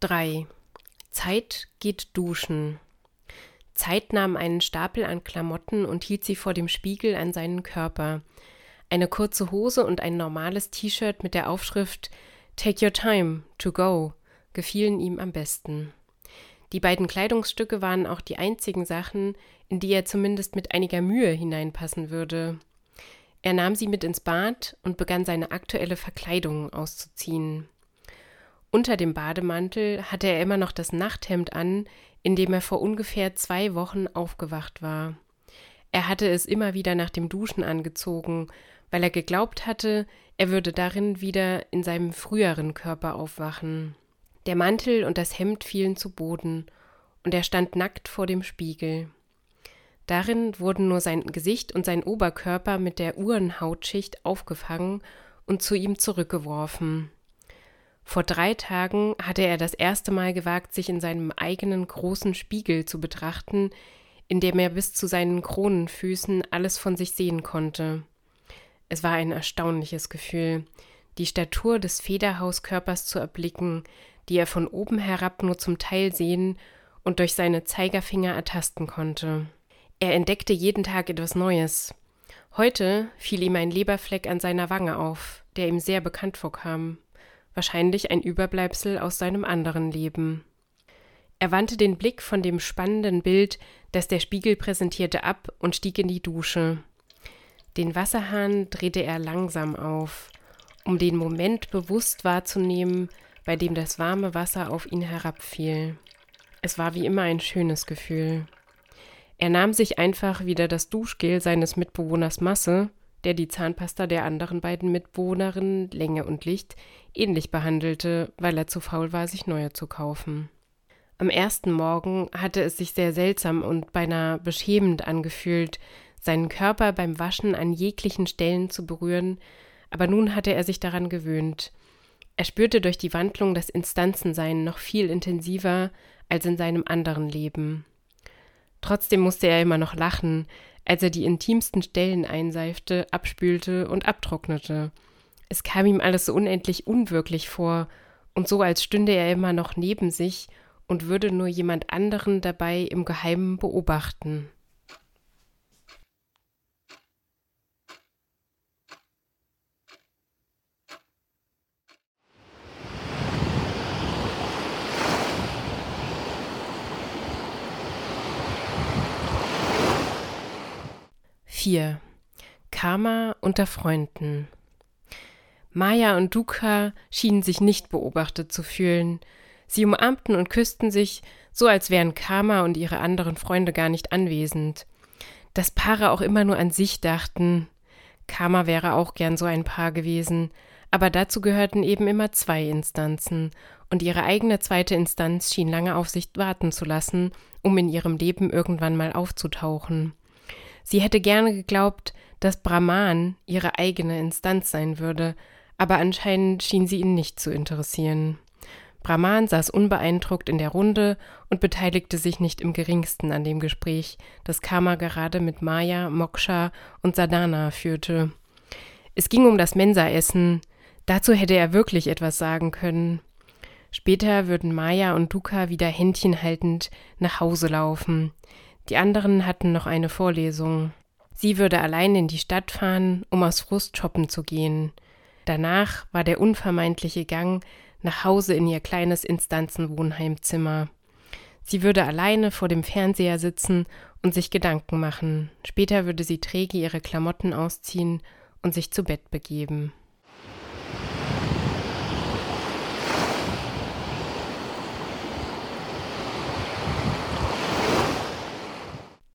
3. Zeit geht duschen. Zeit nahm einen Stapel an Klamotten und hielt sie vor dem Spiegel an seinen Körper. Eine kurze Hose und ein normales T-Shirt mit der Aufschrift Take your time to go gefielen ihm am besten. Die beiden Kleidungsstücke waren auch die einzigen Sachen, in die er zumindest mit einiger Mühe hineinpassen würde. Er nahm sie mit ins Bad und begann seine aktuelle Verkleidung auszuziehen. Unter dem Bademantel hatte er immer noch das Nachthemd an, in dem er vor ungefähr zwei Wochen aufgewacht war. Er hatte es immer wieder nach dem Duschen angezogen, weil er geglaubt hatte, er würde darin wieder in seinem früheren Körper aufwachen. Der Mantel und das Hemd fielen zu Boden, und er stand nackt vor dem Spiegel. Darin wurden nur sein Gesicht und sein Oberkörper mit der Uhrenhautschicht aufgefangen und zu ihm zurückgeworfen. Vor drei Tagen hatte er das erste Mal gewagt, sich in seinem eigenen großen Spiegel zu betrachten, in dem er bis zu seinen Kronenfüßen alles von sich sehen konnte. Es war ein erstaunliches Gefühl, die Statur des Federhauskörpers zu erblicken, die er von oben herab nur zum Teil sehen und durch seine Zeigerfinger ertasten konnte. Er entdeckte jeden Tag etwas Neues. Heute fiel ihm ein Leberfleck an seiner Wange auf, der ihm sehr bekannt vorkam, wahrscheinlich ein Überbleibsel aus seinem anderen Leben. Er wandte den Blick von dem spannenden Bild, das der Spiegel präsentierte, ab und stieg in die Dusche. Den Wasserhahn drehte er langsam auf, um den Moment bewusst wahrzunehmen, bei dem das warme Wasser auf ihn herabfiel. Es war wie immer ein schönes Gefühl. Er nahm sich einfach wieder das Duschgel seines Mitbewohners Masse, der die Zahnpasta der anderen beiden Mitbewohnerinnen Länge und Licht ähnlich behandelte, weil er zu faul war, sich neue zu kaufen. Am ersten Morgen hatte es sich sehr seltsam und beinahe beschämend angefühlt, seinen Körper beim Waschen an jeglichen Stellen zu berühren, aber nun hatte er sich daran gewöhnt. Er spürte durch die Wandlung das Instanzensein noch viel intensiver als in seinem anderen Leben. Trotzdem musste er immer noch lachen, als er die intimsten Stellen einseifte, abspülte und abtrocknete. Es kam ihm alles so unendlich unwirklich vor und so, als stünde er immer noch neben sich und würde nur jemand anderen dabei im Geheimen beobachten. 4. Karma unter Freunden. Maya und Dukkha schienen sich nicht beobachtet zu fühlen. Sie umarmten und küssten sich, so als wären Karma und ihre anderen Freunde gar nicht anwesend. Dass Paare auch immer nur an sich dachten. Karma wäre auch gern so ein Paar gewesen, aber dazu gehörten eben immer zwei Instanzen, und ihre eigene zweite Instanz schien lange auf sich warten zu lassen, um in ihrem Leben irgendwann mal aufzutauchen. Sie hätte gerne geglaubt, dass Brahman ihre eigene Instanz sein würde, aber anscheinend schien sie ihn nicht zu interessieren. Brahman saß unbeeindruckt in der Runde und beteiligte sich nicht im geringsten an dem Gespräch, das Kama gerade mit Maya, Moksha und Sadhana führte. Es ging um das Mensaessen. Dazu hätte er wirklich etwas sagen können. Später würden Maya und Dukkha wieder händchenhaltend nach Hause laufen. Die anderen hatten noch eine Vorlesung. Sie würde allein in die Stadt fahren, um aus Frust shoppen zu gehen. Danach war der unvermeidliche Gang nach Hause in ihr kleines Instanzenwohnheimzimmer. Sie würde alleine vor dem Fernseher sitzen und sich Gedanken machen. Später würde sie träge ihre Klamotten ausziehen und sich zu Bett begeben.